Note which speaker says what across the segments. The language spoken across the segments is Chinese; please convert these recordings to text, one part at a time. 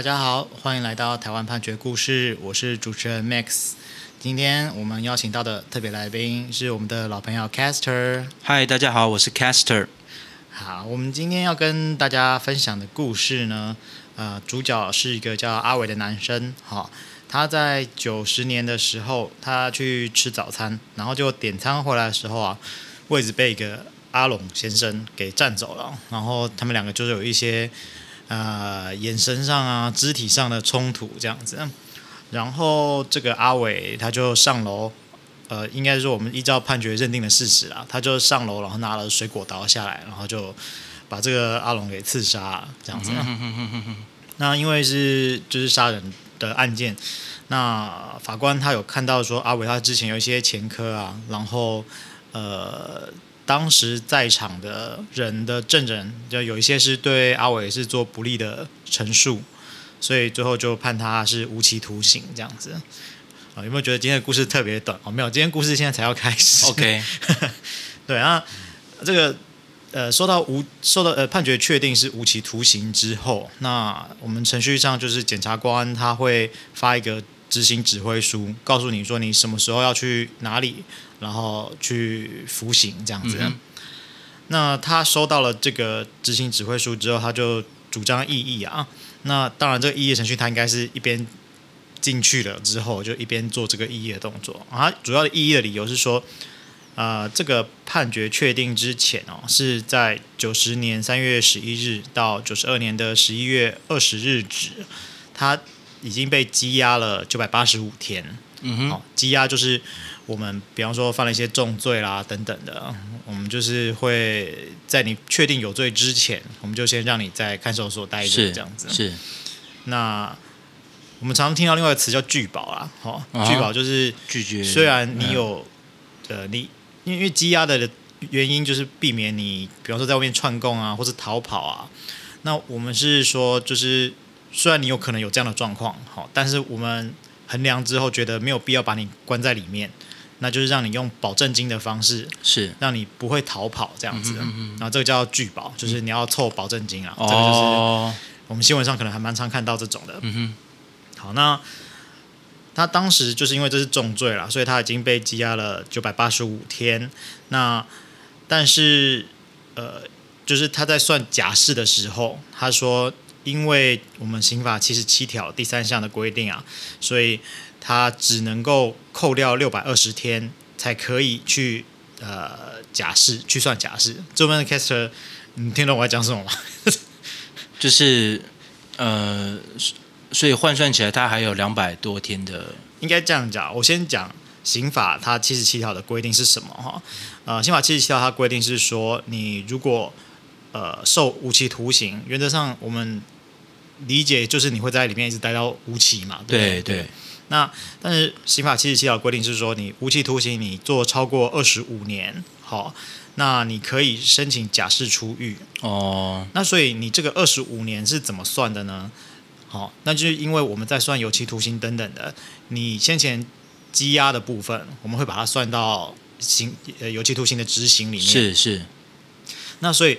Speaker 1: 大家好，欢迎来到台湾判决故事，我是主持人 Max。今天我们邀请到的特别来宾是我们的老朋友 Caster。
Speaker 2: 嗨，大家好，我是 Caster。
Speaker 1: 好，我们今天要跟大家分享的故事呢，呃，主角是一个叫阿伟的男生。好，他在九十年的时候，他去吃早餐，然后就点餐回来的时候啊，位置被一个阿龙先生给占走了，然后他们两个就是有一些。呃，眼神上啊，肢体上的冲突这样子，然后这个阿伟他就上楼，呃，应该是说我们依照判决认定的事实啊，他就上楼，然后拿了水果刀下来，然后就把这个阿龙给刺杀这样子。那因为是就是杀人的案件，那法官他有看到说阿伟他之前有一些前科啊，然后呃。当时在场的人的证人，就有一些是对阿伟是做不利的陈述，所以最后就判他是无期徒刑这样子。啊，有没有觉得今天的故事特别短？哦，没有，今天故事现在才要开始。
Speaker 2: OK，
Speaker 1: 对啊，这个呃，说到无受到呃判决确定是无期徒刑之后，那我们程序上就是检察官他会发一个执行指挥书，告诉你说你什么时候要去哪里。然后去服刑这样子，嗯、那他收到了这个执行指挥书之后，他就主张异议啊。那当然，这个异议程序他应该是一边进去了之后，就一边做这个异议的动作啊。主要的异议的理由是说，啊、呃，这个判决确定之前哦，是在九十年三月十一日到九十二年的十一月二十日止，他已经被羁押了九百八十五天。嗯哼，好，羁押就是。我们比方说犯了一些重罪啦等等的，我们就是会在你确定有罪之前，我们就先让你在看守所待着这样子。
Speaker 2: 是。
Speaker 1: 那我们常常听到另外一个词叫拒保啊，好、哦，拒保就是
Speaker 2: 拒绝。
Speaker 1: 虽然你有、嗯、呃，你因为羁押的原因就是避免你，比方说在外面串供啊，或是逃跑啊。那我们是说，就是虽然你有可能有这样的状况，好，但是我们衡量之后觉得没有必要把你关在里面。那就是让你用保证金的方式，是让你不会逃跑这样子，嗯嗯，然后这个叫拒保，就是你要凑保证金啊，嗯、这个就是我们新闻上可能还蛮常看到这种的。嗯哼，好，那他当时就是因为这是重罪了，所以他已经被羁押了九百八十五天。那但是呃，就是他在算假释的时候，他说，因为我们刑法七十七条第三项的规定啊，所以。他只能够扣掉六百二十天，才可以去呃假释去算假释。这边的 Caster，你听懂我在讲什么吗？
Speaker 2: 就是呃，所以换算起来，他还有两百多天的。
Speaker 1: 应该这样讲，我先讲刑法它七十七条的规定是什么哈？呃，刑法七十七条它规定是说，你如果呃受无期徒刑，原则上我们理解就是你会在里面一直待到无期嘛？对对。对那但是刑法七十七条规定是说，你无期徒刑你做超过二十五年，好，那你可以申请假释出狱哦。那所以你这个二十五年是怎么算的呢？好，那就是因为我们在算有期徒刑等等的，你先前羁押的部分，我们会把它算到刑呃有期徒刑的执行里面。
Speaker 2: 是是。
Speaker 1: 那所以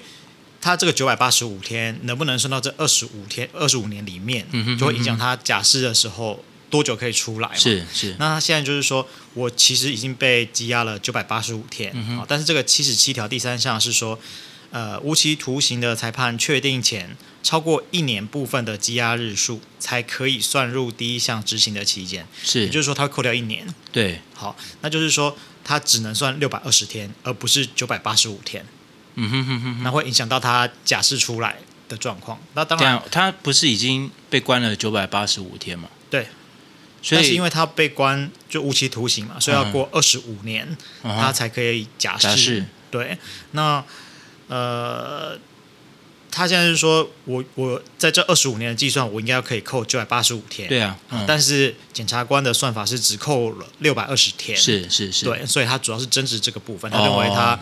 Speaker 1: 他这个九百八十五天能不能算到这二十五天二十五年里面，就会影响他假释的时候。多久可以出来嘛？
Speaker 2: 是是。
Speaker 1: 那他现在就是说，我其实已经被羁押了九百八十五天，嗯，但是这个七十七条第三项是说，呃，无期徒刑的裁判确定前超过一年部分的羁押日数，才可以算入第一项执行的期间。是，也就是说，他会扣掉一年。
Speaker 2: 对，
Speaker 1: 好，那就是说，他只能算六百二十天，而不是九百八十五天。嗯哼哼哼，那会影响到他假释出来的状况。那当然，
Speaker 2: 他不是已经被关了九百八十五天吗？
Speaker 1: 对。所以是因为他被关就无期徒刑嘛，所以要过二十五年，嗯，他才可以假释。假释。对，那呃，他现在是说我我在这二十五年的计算，我应该要可以扣九百八十五天。
Speaker 2: 对啊，嗯，
Speaker 1: 但是检察官的算法是只扣了六百二十天。
Speaker 2: 是是是。
Speaker 1: 对，所以他主要是争执这个部分，他认为他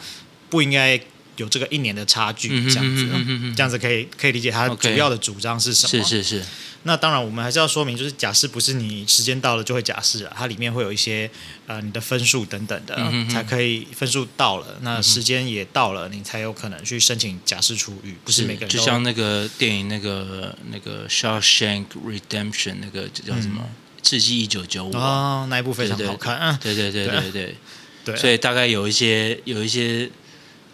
Speaker 1: 不应该有这个一年的差距，这样子，这样子可以可以理解他主要的主张是什么？
Speaker 2: 是是是。
Speaker 1: 那当然，我们还是要说明，就是假释不是你时间到了就会假释啊，它里面会有一些呃你的分数等等的，才可以分数到了，那时间也到了，你才有可能去申请假释出狱，不是每个人。
Speaker 2: 就像那个电影那个那个《Shawshank Redemption》那个叫什么《刺激一九九五》
Speaker 1: 哦，那一部非常好看，
Speaker 2: 对对对对，对，对，所以大概有一些有一些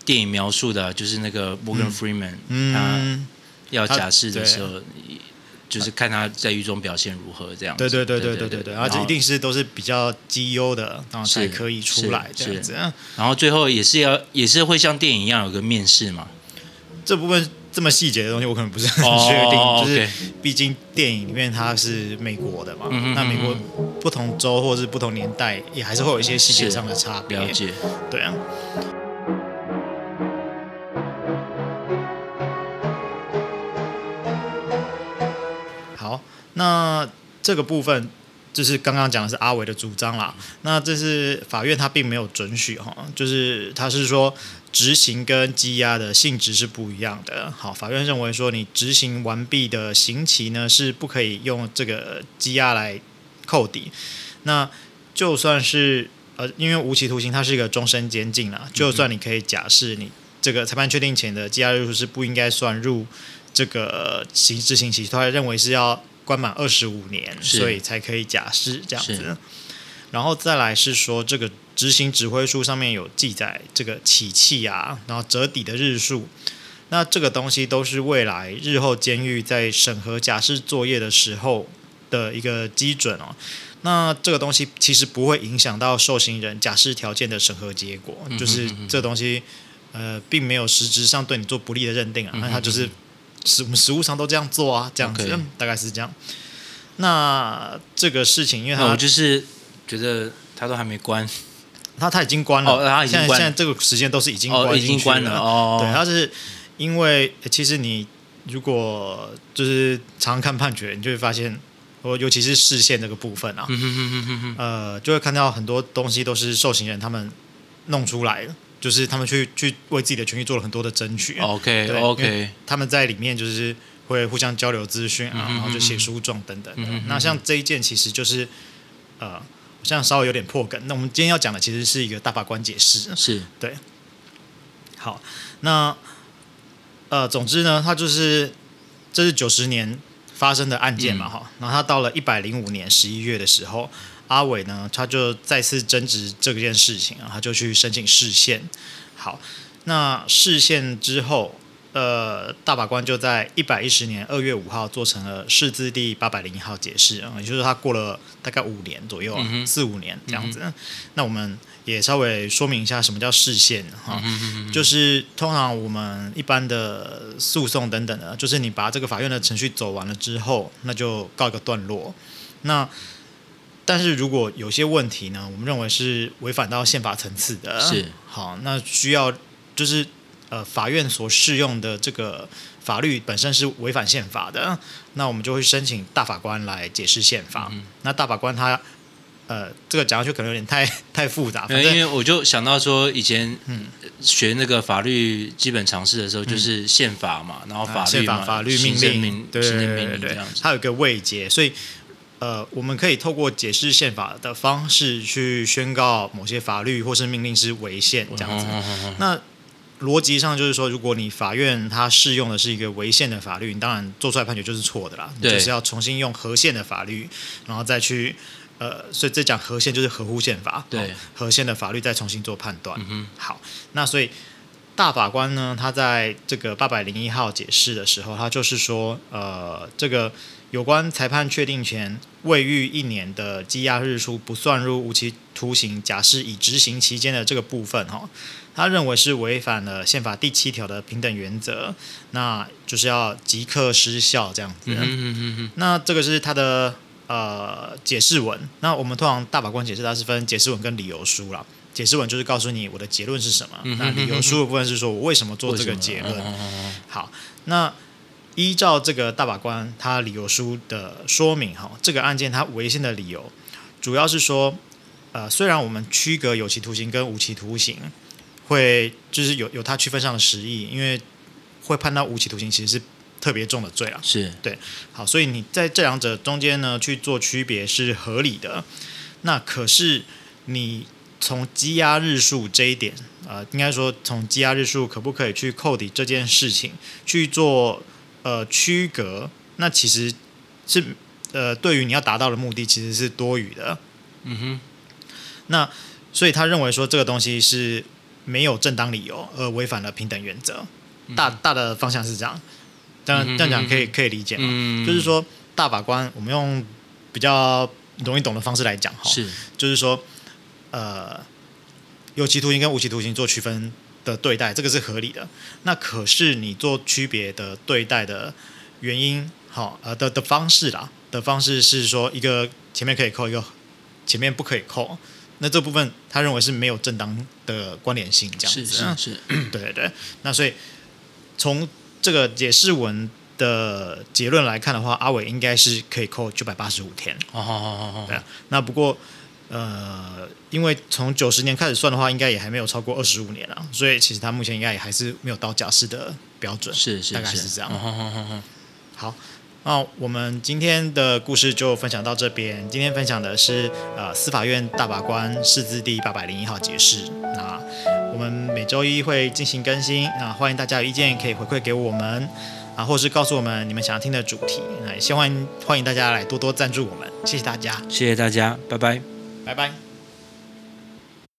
Speaker 2: 电影描述的，就是那个 Morgan Freeman，嗯，他要假释的时候。就是看他在狱中表现如何，这样子。
Speaker 1: 对对对对对对对，而且一定是都是比较绩优的，然后才可以出来这样子。
Speaker 2: 然后最后也是要，也是会像电影一样有个面试嘛。
Speaker 1: 这部分这么细节的东西，我可能不是很确定。Oh. 就是毕竟电影里面它是美国的嘛，嗯、那美国不同州或者是不同年代，也还是会有一些细节上的差别。
Speaker 2: 了解。
Speaker 1: 对啊。这个部分就是刚刚讲的是阿伟的主张啦。那这是法院他并没有准许哈，就是他是说执行跟羁押的性质是不一样的。好，法院认为说你执行完毕的刑期呢是不可以用这个羁押来扣抵。那就算是呃，因为无期徒刑它是一个终身监禁啦，就算你可以假释你这个裁判确定前的羁押日数是不应该算入这个刑执行期，他还认为是要。关满二十五年，所以才可以假释这样子。然后再来是说，这个执行指挥书上面有记载这个起气啊，然后折抵的日数。那这个东西都是未来日后监狱在审核假释作业的时候的一个基准哦。那这个东西其实不会影响到受刑人假释条件的审核结果，就是这东西呃，并没有实质上对你做不利的认定啊。那它就是。实我们实务上都这样做啊，这样子.大概是这样。那这个事情，因为他
Speaker 2: 我就是觉得他都还没关，
Speaker 1: 他他已经关了，
Speaker 2: 哦、他已经关，
Speaker 1: 现在现在这个时间都是已经关、
Speaker 2: 哦、已经关了哦。
Speaker 1: 对，他是因为其实你如果就是常常看判决，你就会发现，我尤其是视线这个部分啊，呃，就会看到很多东西都是受刑人他们弄出来的。就是他们去去为自己的权益做了很多的争取。
Speaker 2: OK OK，
Speaker 1: 他们在里面就是会互相交流资讯啊，然后就写书状等等的。那像这一件其实就是呃，好像稍微有点破梗。那我们今天要讲的其实是一个大法官解释。
Speaker 2: 是
Speaker 1: 对。好，那呃，总之呢，他就是这是九十年发生的案件嘛，哈、嗯。然后他到了一百零五年十一月的时候。阿伟呢，他就再次争执这件事情啊，他就去申请释宪。好，那释宪之后，呃，大法官就在一百一十年二月五号做成了释字第八百零一号解释啊，也就是他过了大概五年左右，嗯、四五年这样子、嗯。那我们也稍微说明一下什么叫释宪哈，就是通常我们一般的诉讼等等的，就是你把这个法院的程序走完了之后，那就告一个段落。那但是如果有些问题呢，我们认为是违反到宪法层次的，
Speaker 2: 是。
Speaker 1: 好，那需要就是呃法院所适用的这个法律本身是违反宪法的，那我们就会申请大法官来解释宪法。嗯、那大法官他呃这个讲下去可能有点太 太复杂，
Speaker 2: 因为我就想到说以前嗯。学那个法律基本常识的时候，就是宪法嘛，嗯、然后法律
Speaker 1: 法法律命令对对对对对，它有一个位阶，所以。呃，我们可以透过解释宪法的方式去宣告某些法律或是命令是违宪这样子。那逻辑上就是说，如果你法院它适用的是一个违宪的法律，你当然做出来判决就是错的啦。你就是要重新用合宪的法律，然后再去呃，所以这讲合宪就是合乎宪法。
Speaker 2: 对，
Speaker 1: 合宪的法律再重新做判断。嗯。好，那所以大法官呢，他在这个八百零一号解释的时候，他就是说，呃，这个。有关裁判确定前未逾一年的羁押日数不算入无期徒刑假释已执行期间的这个部分，哈，他认为是违反了宪法第七条的平等原则，那就是要即刻失效这样子。嗯嗯嗯嗯。那这个是他的呃解释文。那我们通常大法官解释它是分解释文跟理由书啦。解释文就是告诉你我的结论是什么，那理由书的部分是说我为什么做这个结论。好，那。依照这个大法官他理由书的说明，哈，这个案件他违宪的理由，主要是说，呃，虽然我们区隔有期徒刑跟无期徒刑，会就是有有它区分上的实意，因为会判到无期徒刑，其实是特别重的罪啊。
Speaker 2: 是
Speaker 1: 对，好，所以你在这两者中间呢去做区别是合理的。那可是你从羁押日数这一点，呃，应该说从羁押日数可不可以去扣抵这件事情去做呃区隔，那其实是呃对于你要达到的目的其实是多余的。
Speaker 2: 嗯哼，
Speaker 1: 那所以他认为说这个东西是没有正当理由而违反了平等原则。大大的方向是这样，当然这样讲可以可以理解嘛？嗯、就是说大法官，我们用比较容易懂的方式来讲哈，
Speaker 2: 是
Speaker 1: 就是说呃有期徒刑跟无期徒刑做区分的对待，这个是合理的。那可是你做区别的对待的原因，好呃的的方式啦，的方式是说一个前面可以扣，一个前面不可以扣。那这部分他认为是没有正当的关联性，这样子
Speaker 2: 是是是，
Speaker 1: 对对对。那所以。从这个解释文的结论来看的话，阿伟应该是可以扣九百八十五天。
Speaker 2: 哦哦哦哦，
Speaker 1: 对。那不过，呃，因为从九十年开始算的话，应该也还没有超过二十五年了，所以其实他目前应该也还是没有到假释的标准。
Speaker 2: 是是，
Speaker 1: 大概是
Speaker 2: 这样。
Speaker 1: 好，那我们今天的故事就分享到这边。今天分享的是呃司法院大法官释字第八百零一号解释。那。我们每周一会进行更新，那欢迎大家有意见可以回馈给我们，啊，或是告诉我们你们想要听的主题，那也希望欢迎大家来多多赞助我们，谢谢大家，
Speaker 2: 谢谢大家，拜拜，
Speaker 1: 拜拜。